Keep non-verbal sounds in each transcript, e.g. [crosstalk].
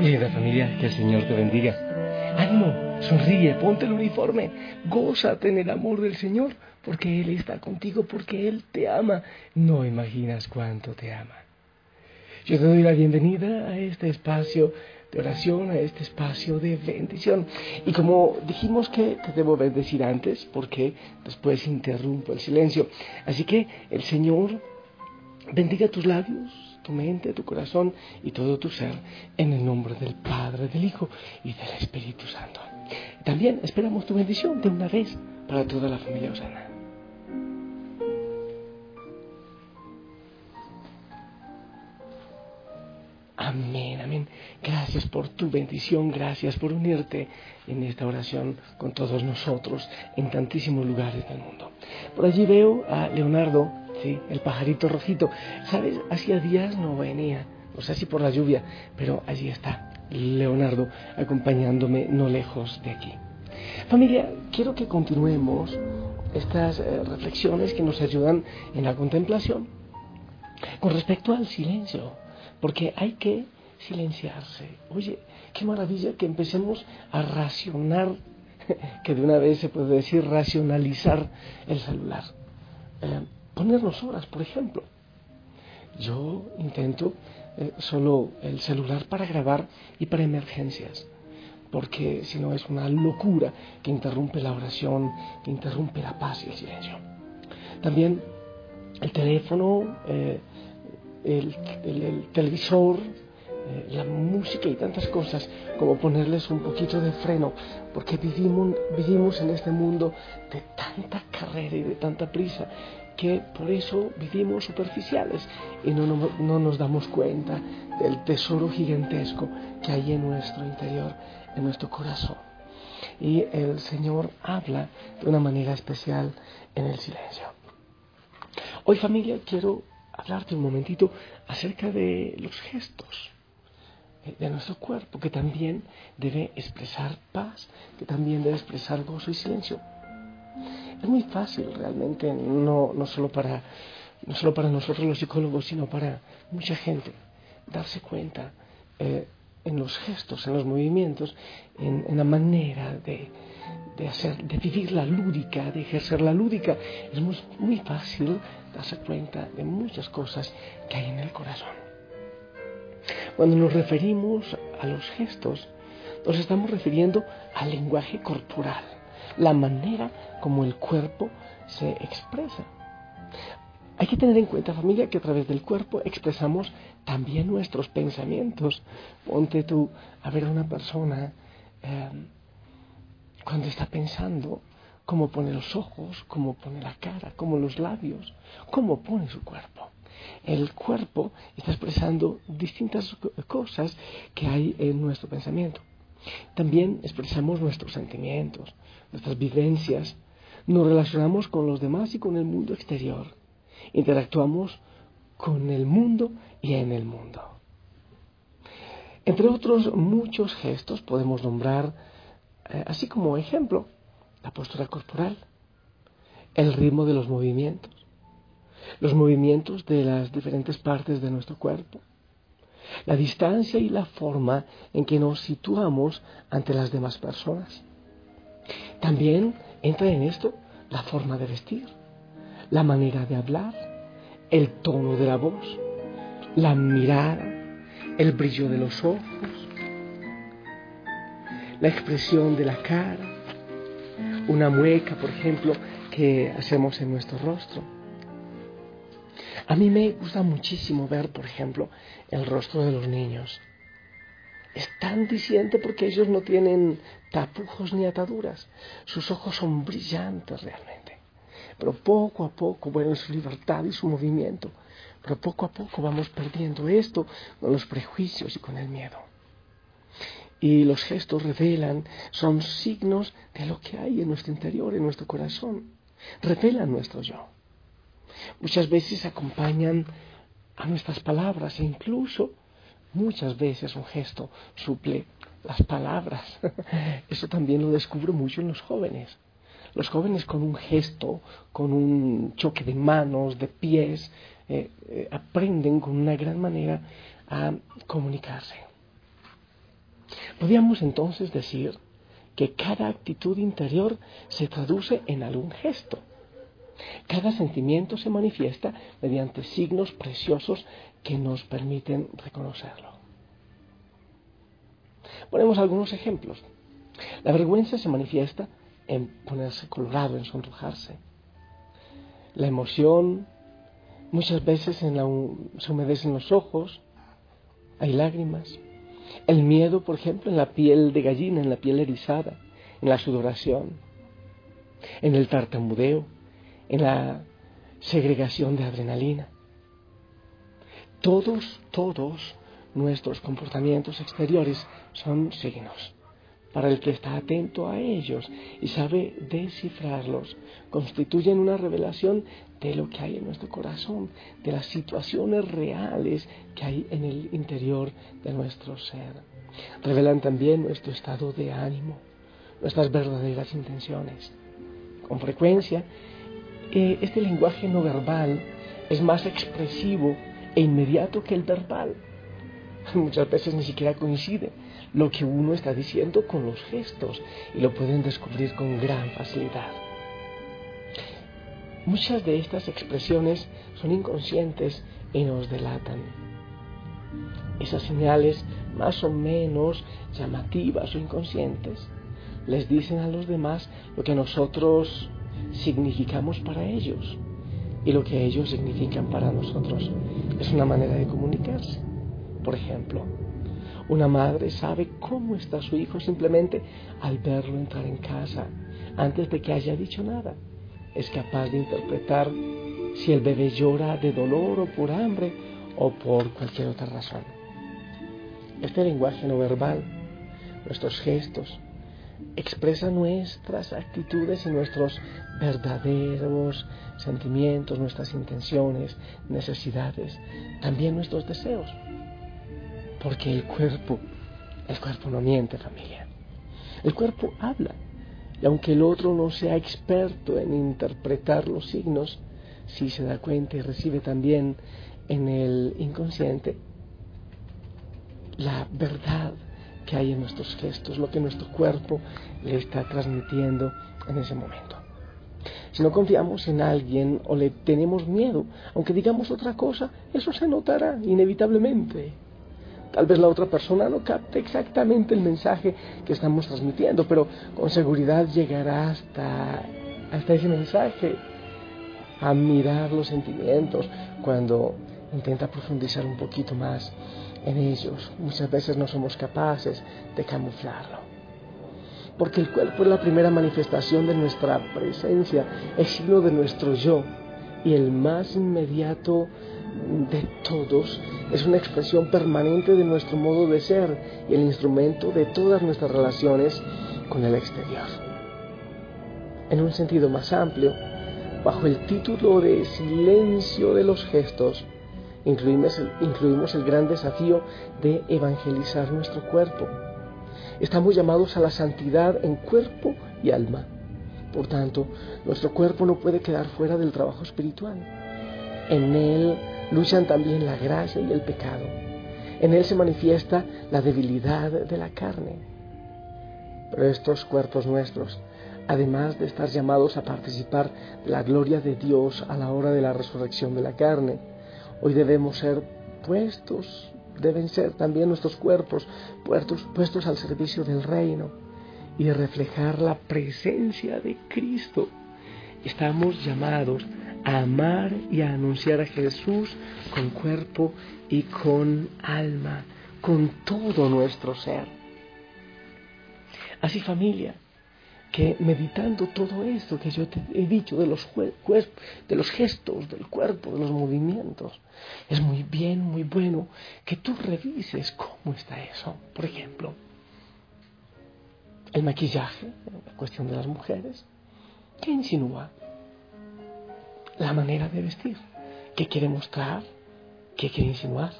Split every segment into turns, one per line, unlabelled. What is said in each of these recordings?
Linda familia, que el Señor te bendiga. Ánimo, sonríe, ponte el uniforme, gózate en el amor del Señor, porque Él está contigo, porque Él te ama. No imaginas cuánto te ama. Yo te doy la bienvenida a este espacio de oración, a este espacio de bendición. Y como dijimos que te debo bendecir antes, porque después interrumpo el silencio. Así que el Señor bendiga tus labios, tu mente, tu corazón y todo tu ser en el nombre del Padre, del Hijo y del Espíritu Santo. También esperamos tu bendición de una vez para toda la familia Osana. Amén, amén. Gracias por tu bendición, gracias por unirte en esta oración con todos nosotros en tantísimos lugares del mundo. Por allí veo a Leonardo Sí, el pajarito rojito. ¿Sabes? Hacía días no venía, no sé si por la lluvia, pero allí está, Leonardo, acompañándome no lejos de aquí. Familia, quiero que continuemos estas eh, reflexiones que nos ayudan en la contemplación con respecto al silencio, porque hay que silenciarse. Oye, qué maravilla que empecemos a racionar, [laughs] que de una vez se puede decir racionalizar el celular. Eh, ponernos horas, por ejemplo. Yo intento eh, solo el celular para grabar y para emergencias, porque si no es una locura que interrumpe la oración, que interrumpe la paz y el silencio. También el teléfono, eh, el, televisor, eh, la música y tantas cosas, como ponerles un poquito de freno, porque vivimos, vivimos en este mundo de tanta carrera y de tanta prisa que por eso vivimos superficiales y no, no, nos damos cuenta del tesoro gigantesco que hay en nuestro interior, en nuestro corazón. Y el Señor habla de una manera especial en el silencio. Hoy familia quiero hablarte un momentito acerca de los gestos de nuestro cuerpo, que también debe expresar paz, que también debe expresar gozo y silencio. Es muy fácil realmente, no, no, solo para, no solo para nosotros los psicólogos, sino para mucha gente, darse cuenta eh, en los gestos, en los movimientos, en, en la manera de, de, hacer, de vivir la lúdica, de ejercer la lúdica. Es muy, muy fácil darse cuenta de muchas cosas que hay en el corazón. Cuando nos referimos a los gestos, nos estamos refiriendo al lenguaje corporal la manera como el cuerpo se expresa. Hay que tener en cuenta, familia, que a través del cuerpo expresamos también nuestros pensamientos. Ponte tú a ver a una persona em, cuando está pensando, cómo pone los ojos, cómo pone la cara, cómo los labios, cómo pone su cuerpo. El cuerpo está expresando distintas cosas que hay en nuestro pensamiento. También expresamos nuestros sentimientos, nuestras vivencias, nos relacionamos con los demás y con el mundo exterior. Interactuamos con el mundo y en el mundo. Entre otros muchos gestos podemos nombrar, eh, así como ejemplo, la postura corporal, el ritmo de los movimientos, los movimientos de las diferentes partes de nuestro cuerpo, la distancia y la forma en que nos situamos ante las demás personas. También entra en esto la forma de vestir, la manera de hablar, el tono de la voz, la mirada, el brillo de los ojos, la expresión de la cara, una mueca, por ejemplo, que hacemos en nuestro rostro a mí me gusta muchísimo ver, por ejemplo, el rostro de los niños. Es tan diciente porque ellos no tienen tapujos ni ataduras. Sus ojos son brillantes realmente. Pero poco a poco, bueno, su libertad y su movimiento, pero poco a poco vamos perdiendo esto con los prejuicios y con el miedo. Y los gestos revelan, son signos de lo que hay en nuestro interior, en nuestro corazón. Revelan nuestro yo muchas veces acompañan a nuestras palabras e incluso muchas veces un gesto suple las palabras. [laughs] Eso también lo descubro mucho en los jóvenes. Los jóvenes con un gesto, con un choque de manos, de pies, eh, eh, aprenden con una gran manera a comunicarse. Podríamos entonces decir que cada actitud interior se traduce en algún gesto. Cada sentimiento se manifiesta mediante signos preciosos que nos permiten reconocerlo. Ponemos algunos ejemplos. La vergüenza se manifiesta en ponerse colorado, en sonrojarse. La emoción muchas veces se humedecen los ojos, hay lágrimas. El miedo, por ejemplo, en la piel de gallina, en la piel erizada, en la sudoración, en el tartamudeo, en la segregación de adrenalina. Todos, todos nuestros comportamientos exteriores son signos. Para el que está atento a ellos y sabe descifrarlos, constituyen una revelación de lo que hay en nuestro corazón, de las situaciones reales que hay en el interior de nuestro ser. Revelan también nuestro estado de ánimo, nuestras verdaderas intenciones. Con frecuencia, este lenguaje no verbal es más expresivo e inmediato que el verbal. [laughs] Muchas veces ni siquiera coincide lo que uno está diciendo con los gestos y lo pueden descubrir con gran facilidad. Muchas de estas expresiones son inconscientes y nos delatan. Esas señales más o menos llamativas o inconscientes les dicen a los demás lo que nosotros significamos para ellos y lo que ellos significan para nosotros. Es una manera de comunicarse. Por ejemplo, una madre sabe cómo está su hijo simplemente al verlo entrar en casa antes de que haya dicho nada. Es capaz de interpretar si el bebé llora de dolor o por hambre o por cualquier otra razón. Este lenguaje no verbal, nuestros gestos, expresa nuestras actitudes y nuestros verdaderos sentimientos, nuestras intenciones, necesidades, también nuestros deseos. Porque el cuerpo, el cuerpo no miente familia. El cuerpo habla. Y aunque el otro no sea experto en interpretar los signos, sí se da cuenta y recibe también en el inconsciente la verdad que hay en nuestros gestos, lo que nuestro cuerpo le está transmitiendo en ese momento. Si no confiamos en alguien o le tenemos miedo, aunque digamos otra cosa, eso se notará inevitablemente. Tal vez la otra persona no capte exactamente el mensaje que estamos transmitiendo, pero con seguridad llegará hasta, ese mensaje a mirar los sentimientos cuando intenta profundizar un poquito más en ellos. Muchas veces no somos capaces de camuflarlo. Porque el cuerpo es la primera manifestación de nuestra presencia, es signo de nuestro yo y el más inmediato de todos es una expresión permanente de nuestro modo de ser y el instrumento de todas nuestras relaciones con el exterior. En un sentido más amplio, bajo el título de silencio de los gestos, incluimos el, gran desafío de evangelizar nuestro cuerpo. Estamos llamados a la santidad en cuerpo y alma. Por tanto, nuestro cuerpo no puede quedar fuera del trabajo espiritual. En él luchan también la gracia y el pecado. En él se manifiesta la debilidad de la carne. Pero estos cuerpos nuestros, además de estar llamados a participar de la gloria de Dios a la hora de la resurrección de la carne, hoy debemos ser puestos, deben ser también nuestros cuerpos puestos, puestos al servicio del reino y reflejar la presencia de Cristo. Estamos llamados a amar y a anunciar a Jesús con cuerpo y con alma, con todo nuestro ser. Así familia, que meditando todo esto que yo te he dicho de los, de los gestos del cuerpo, de los movimientos, es muy bien, muy bueno que tú revises cómo está eso. Por ejemplo, el maquillaje, la cuestión de las mujeres, ¿qué insinúa? la manera de vestir. ¿Qué quiere mostrar? ¿Qué quiere insinuar?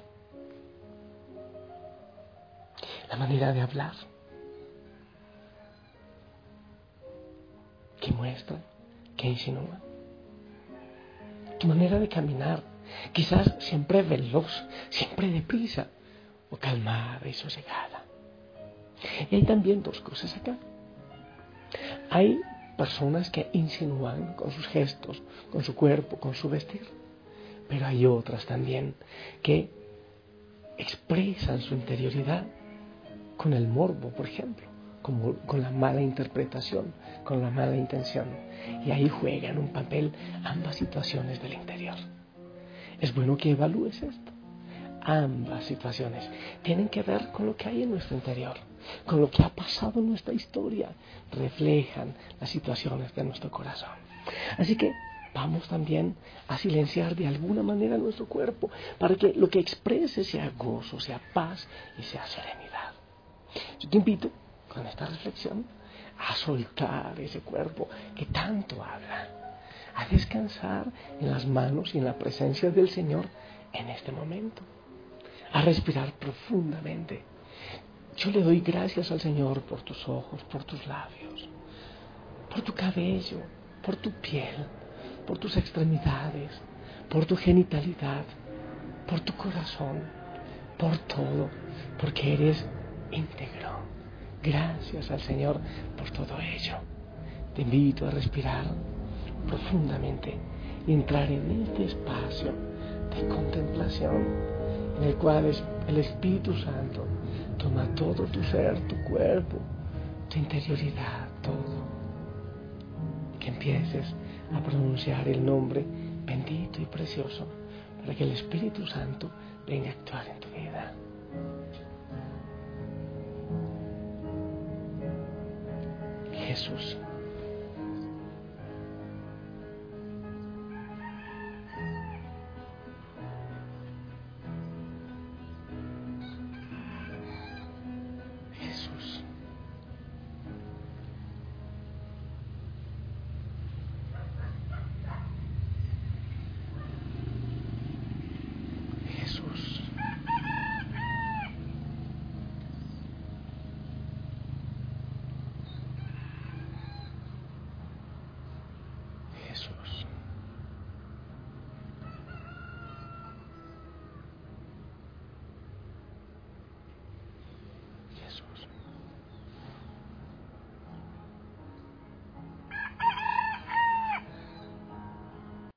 La manera de hablar. ¿Qué ¿Qué muestra? ¿Qué insinúa? Tu manera de caminar, quizás siempre veloz, siempre deprisa, o calmada y sosegada. Y hay también dos cosas acá. Hay personas que insinúan con sus gestos, con su cuerpo, con su vestir, pero hay otras también que expresan su interioridad con el morbo, por ejemplo, con la mala interpretación, con la mala intención. Y ahí juegan un papel ambas situaciones del interior. Es bueno que evalúes esto. Ambas situaciones tienen que ver con lo que hay en nuestro interior, con lo que ha pasado en nuestra historia, reflejan las situaciones de nuestro corazón. Así que vamos también a silenciar de alguna manera nuestro cuerpo para que lo que exprese sea gozo, sea paz y sea serenidad. Yo te invito con esta reflexión a soltar ese cuerpo que tanto habla, a descansar en las manos y en la presencia del Señor en este momento, a respirar profundamente. Yo le doy gracias al Señor por tus ojos, por tus labios, por tu cabello, por tu piel, por tus extremidades, por tu genitalidad, por tu corazón, por todo, porque eres íntegro. Gracias al Señor por todo ello. Te invito a respirar profundamente y entrar en este espacio de contemplación en el cual el Espíritu Santo toma todo tu ser, tu cuerpo, tu interioridad, todo. Que empieces a pronunciar el nombre bendito y precioso para que el Espíritu Santo venga a actuar en tu vida. Jesús.